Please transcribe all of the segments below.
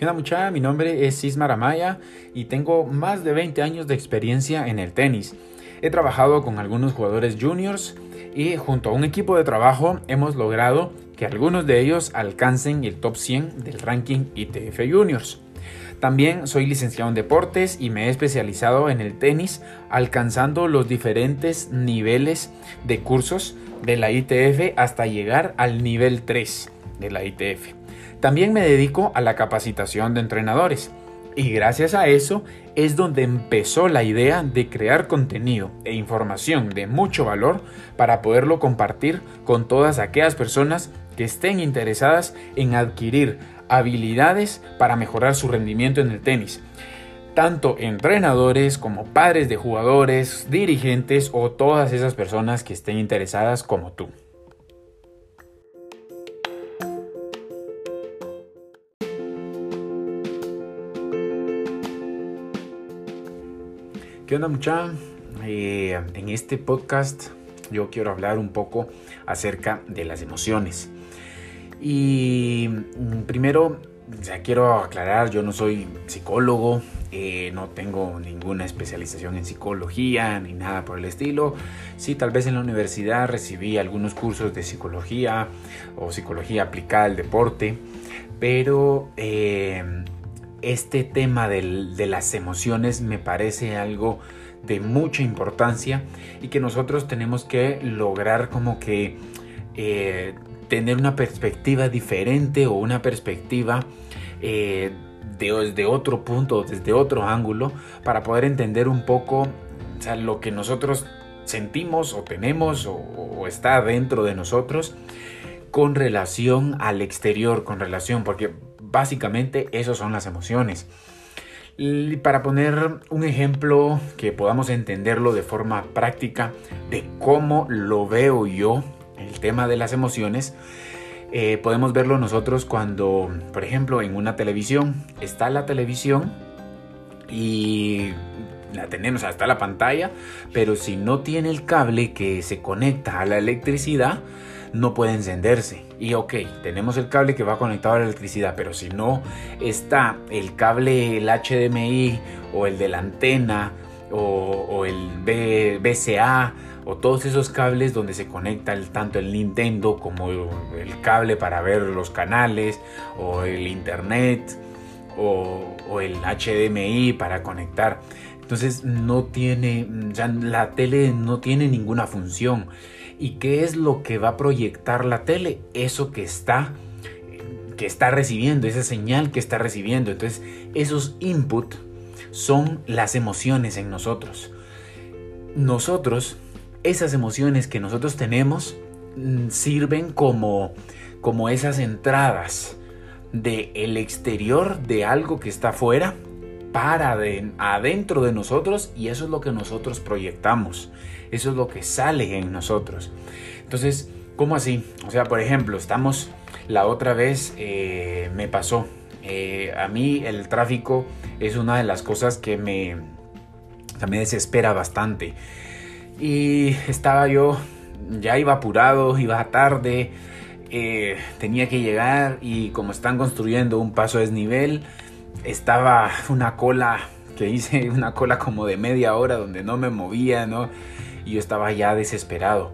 ¿Qué onda muchacha? Mi nombre es Cismar Amaya y tengo más de 20 años de experiencia en el tenis. He trabajado con algunos jugadores juniors y junto a un equipo de trabajo hemos logrado que algunos de ellos alcancen el top 100 del ranking ITF Juniors. También soy licenciado en deportes y me he especializado en el tenis, alcanzando los diferentes niveles de cursos de la ITF hasta llegar al nivel 3 de la ITF. También me dedico a la capacitación de entrenadores. Y gracias a eso es donde empezó la idea de crear contenido e información de mucho valor para poderlo compartir con todas aquellas personas que estén interesadas en adquirir habilidades para mejorar su rendimiento en el tenis. Tanto entrenadores como padres de jugadores, dirigentes o todas esas personas que estén interesadas como tú. ¿Qué onda mucha? Eh, en este podcast yo quiero hablar un poco acerca de las emociones. Y mm, primero, ya quiero aclarar, yo no soy psicólogo, eh, no tengo ninguna especialización en psicología ni nada por el estilo. Sí, tal vez en la universidad recibí algunos cursos de psicología o psicología aplicada al deporte, pero eh, este tema de las emociones me parece algo de mucha importancia y que nosotros tenemos que lograr como que eh, tener una perspectiva diferente o una perspectiva eh, desde otro punto, desde otro ángulo, para poder entender un poco lo que nosotros sentimos o tenemos o está dentro de nosotros con relación al exterior, con relación, porque Básicamente, esas son las emociones. Y para poner un ejemplo que podamos entenderlo de forma práctica de cómo lo veo yo, el tema de las emociones, eh, podemos verlo nosotros cuando, por ejemplo, en una televisión, está la televisión y la tenemos, hasta la pantalla, pero si no tiene el cable que se conecta a la electricidad, no puede encenderse. Y ok, tenemos el cable que va conectado a la electricidad, pero si no está el cable, el HDMI o el de la antena o, el BCA o todos esos cables donde se conecta tanto el Nintendo como el, cable para ver los canales o el internet o, el HDMI para conectar. Entonces no tiene, ya la tele no tiene ninguna función. ¿Y qué es lo que va a proyectar la tele? Eso que está que está recibiendo, esa señal que está recibiendo. Entonces, esos input son las emociones en nosotros. Nosotros, esas emociones que nosotros tenemos, mm, sirven como, como esas entradas del el exterior de algo que está afuera para adentro de nosotros y eso es lo que nosotros proyectamos. Eso es lo que sale en nosotros. Entonces, ¿cómo así? O sea, por ejemplo, estamos, la otra vez eh, me pasó. Eh, a mí el tráfico es una de las cosas que me, desespera bastante. Y estaba yo, ya iba apurado, iba tarde, eh, tenía que llegar y como están construyendo un paso a desnivel, estaba una cola que hice, una cola como de media hora donde no me movía, ¿no? Y yo estaba ya desesperado.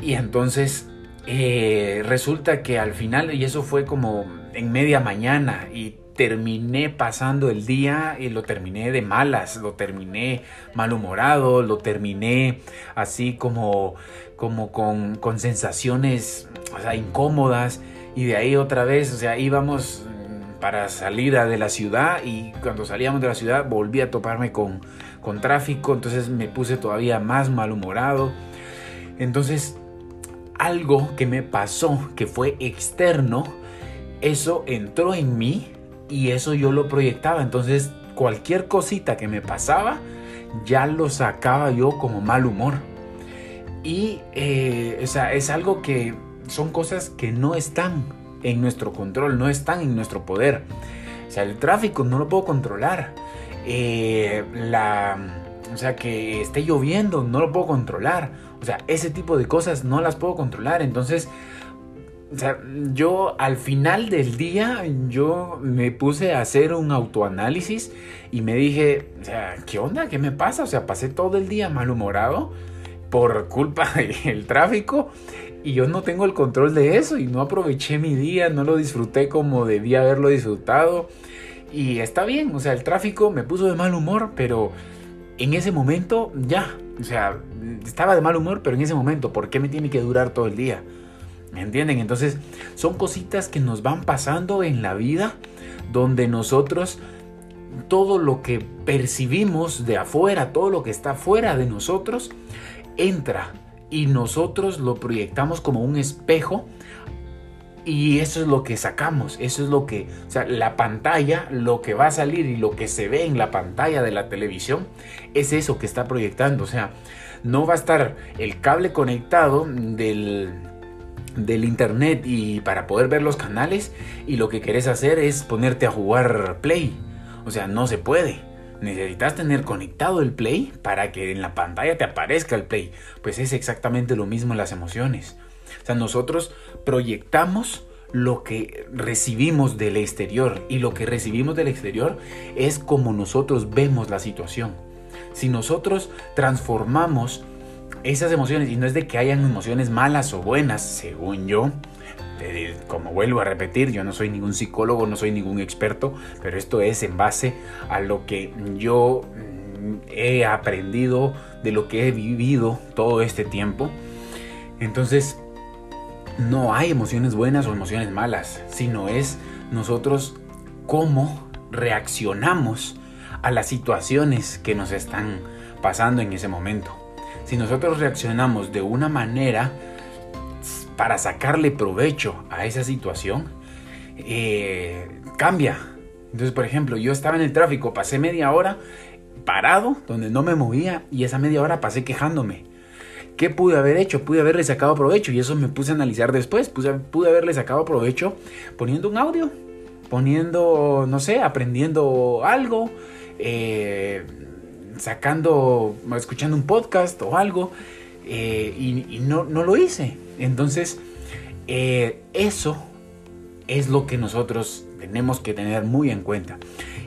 Y entonces eh, resulta que al final, y eso fue como en media mañana, y terminé pasando el día y lo terminé de malas, lo terminé malhumorado, lo terminé así como, como con, con sensaciones incómodas y de ahí otra vez, o sea, íbamos para salir de la ciudad y cuando salíamos de la ciudad volví a toparme con, con tráfico, entonces me puse todavía más malhumorado. Entonces, algo que me pasó, que fue externo, eso entró en mí y eso yo lo proyectaba. Entonces, cualquier cosita que me pasaba, ya lo sacaba yo como mal humor. Y eh, es algo que son cosas que no están en nuestro control, no están en nuestro poder. O sea, el tráfico no lo puedo controlar. Eh, la, o sea, que esté lloviendo no lo puedo controlar. O sea, ese tipo de cosas no las puedo controlar. Entonces, o sea, yo al final del día, yo me puse a hacer un autoanálisis y me dije, o sea, ¿qué onda? ¿Qué me pasa? O sea, pasé todo el día malhumorado por culpa del tráfico y yo no tengo el control de eso y no aproveché mi día, no lo disfruté como debía haberlo disfrutado. Y está bien, o sea, el tráfico me puso de mal humor, pero en ese momento ya, o sea, estaba de mal humor, pero en ese momento, ¿por qué me tiene que durar todo el día? ¿Me entienden? Entonces, son cositas que nos van pasando en la vida donde nosotros todo lo que percibimos de afuera, todo lo que está fuera de nosotros, entra y nosotros lo proyectamos como un espejo y eso es lo que sacamos, eso es lo que, o sea, la pantalla, lo que va a salir y lo que se ve en la pantalla de la televisión es eso que está proyectando, o sea, no va a estar el cable conectado del, del internet y para poder ver los canales y lo que querés hacer es ponerte a jugar play, o sea, no se puede. Necesitas tener conectado el play para que en la pantalla te aparezca el play. Pues es exactamente lo mismo en las emociones. O sea, nosotros proyectamos lo que recibimos del exterior y lo que recibimos del exterior es como nosotros vemos la situación. Si nosotros transformamos esas emociones, y no es de que hayan emociones malas o buenas, según yo, como vuelvo a repetir, yo no soy ningún psicólogo, no soy ningún experto, pero esto es en base a lo que yo mm, he aprendido, de lo que he vivido todo este tiempo. Entonces, no hay emociones buenas o emociones malas, sino es nosotros cómo reaccionamos a las situaciones que nos están pasando en ese momento. Si nosotros reaccionamos de una manera para sacarle provecho a esa situación, eh, cambia. Entonces, por ejemplo, yo estaba en el tráfico, pasé media hora parado, donde no me movía, y esa media hora pasé quejándome. ¿Qué pude haber hecho? Pude haberle sacado provecho, y eso me puse a analizar después. pude haberle sacado provecho poniendo un audio, poniendo, no sé, aprendiendo algo, eh, sacando, escuchando un podcast o algo, eh, y, no, lo hice. Entonces, eh, eso es lo que nosotros tenemos que tener muy en cuenta.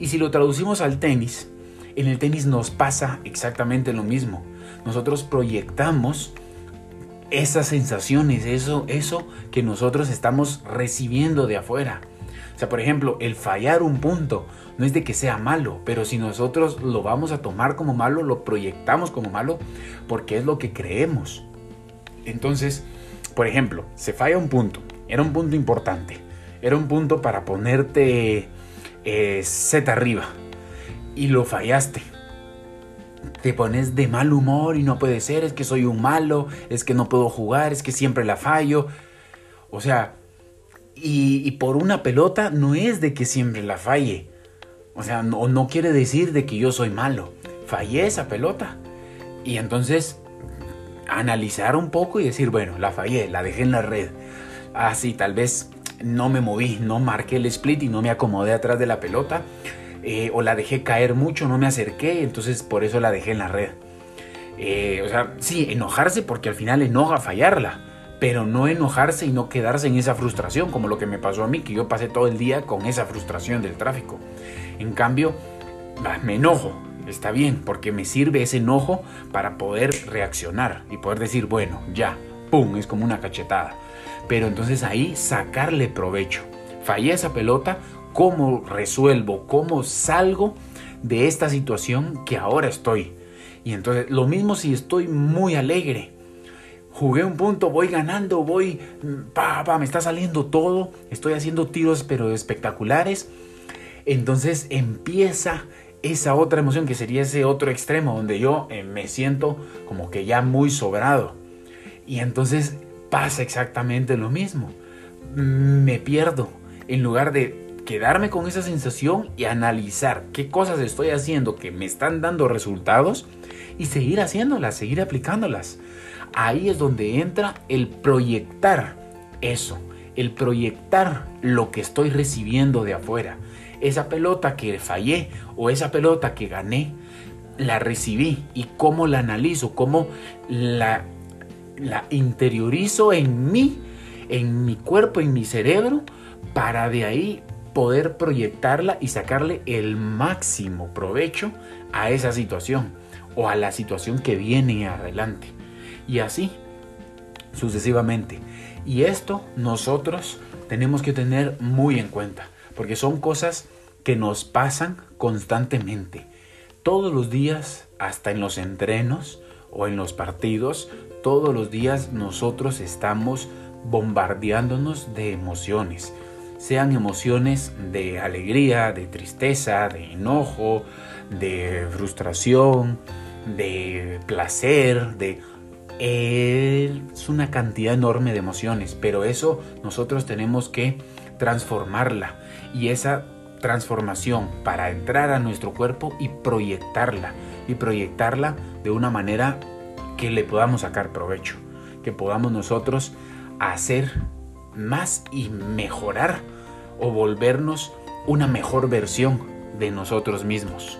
Y si lo traducimos al tenis, en el tenis nos pasa exactamente lo mismo. Nosotros proyectamos esas sensaciones, eso, eso que nosotros estamos recibiendo de afuera. O sea, por ejemplo, el fallar un punto no es de que sea malo, pero si nosotros lo vamos a tomar como malo, lo proyectamos como malo, porque es lo que creemos. Entonces, por ejemplo, se falla un punto. Era un punto importante. Era un punto para ponerte eh, Z arriba. Y lo fallaste. Te pones de mal humor y no puede ser. Es que soy un malo. Es que no puedo jugar. Es que siempre la fallo. O sea, y, por una pelota no es de que siempre la falle. O sea, no, no quiere decir de que yo soy malo. Fallé esa pelota. Y entonces analizar un poco y decir, bueno, la fallé, la dejé en la red. Ah, sí, tal vez no me moví, no marqué el split y no me acomodé atrás de la pelota. Eh, o la dejé caer mucho, no me acerqué, entonces por eso la dejé en la red. Eh, o sea, sí, enojarse porque al final enoja fallarla, pero no enojarse y no quedarse en esa frustración, como lo que me pasó a mí, que yo pasé todo el día con esa frustración del tráfico. En cambio, me enojo, está bien, porque me sirve ese enojo para poder reaccionar y poder decir, bueno, ya, ¡pum! Es como una cachetada. Pero entonces ahí sacarle provecho. Fallé esa pelota, ¿cómo resuelvo? ¿Cómo salgo de esta situación que ahora estoy? Y entonces lo mismo si estoy muy alegre. Jugué un punto, voy ganando, voy, pa, pa, me está saliendo todo, estoy haciendo tiros pero espectaculares. Entonces empieza esa otra emoción que sería ese otro extremo donde yo eh, me siento como que ya muy sobrado. Y entonces pasa exactamente lo mismo. Me pierdo en lugar de quedarme con esa sensación y analizar qué cosas estoy haciendo que me están dando resultados y seguir haciéndolas, seguir aplicándolas. Ahí es donde entra el proyectar eso, el proyectar lo que estoy recibiendo de afuera esa pelota que fallé o esa pelota que gané, la recibí y cómo la analizo, cómo la, interiorizo en mí, en mi cuerpo, en mi cerebro, para de ahí poder proyectarla y sacarle el máximo provecho a esa situación o a la situación que viene adelante. Y así sucesivamente. Y esto nosotros tenemos que tener muy en cuenta, porque son cosas que nos pasan constantemente. Todos los días, hasta en los entrenos o en los partidos, todos los días nosotros estamos bombardeándonos de emociones. Sean emociones de alegría, de tristeza, de enojo, de frustración, de placer, de es una cantidad enorme de emociones, pero eso nosotros tenemos que transformarla. Y esa transformación para entrar a nuestro cuerpo y proyectarla y proyectarla de una manera que le podamos sacar provecho, que podamos nosotros hacer más y mejorar o volvernos una mejor versión de nosotros mismos.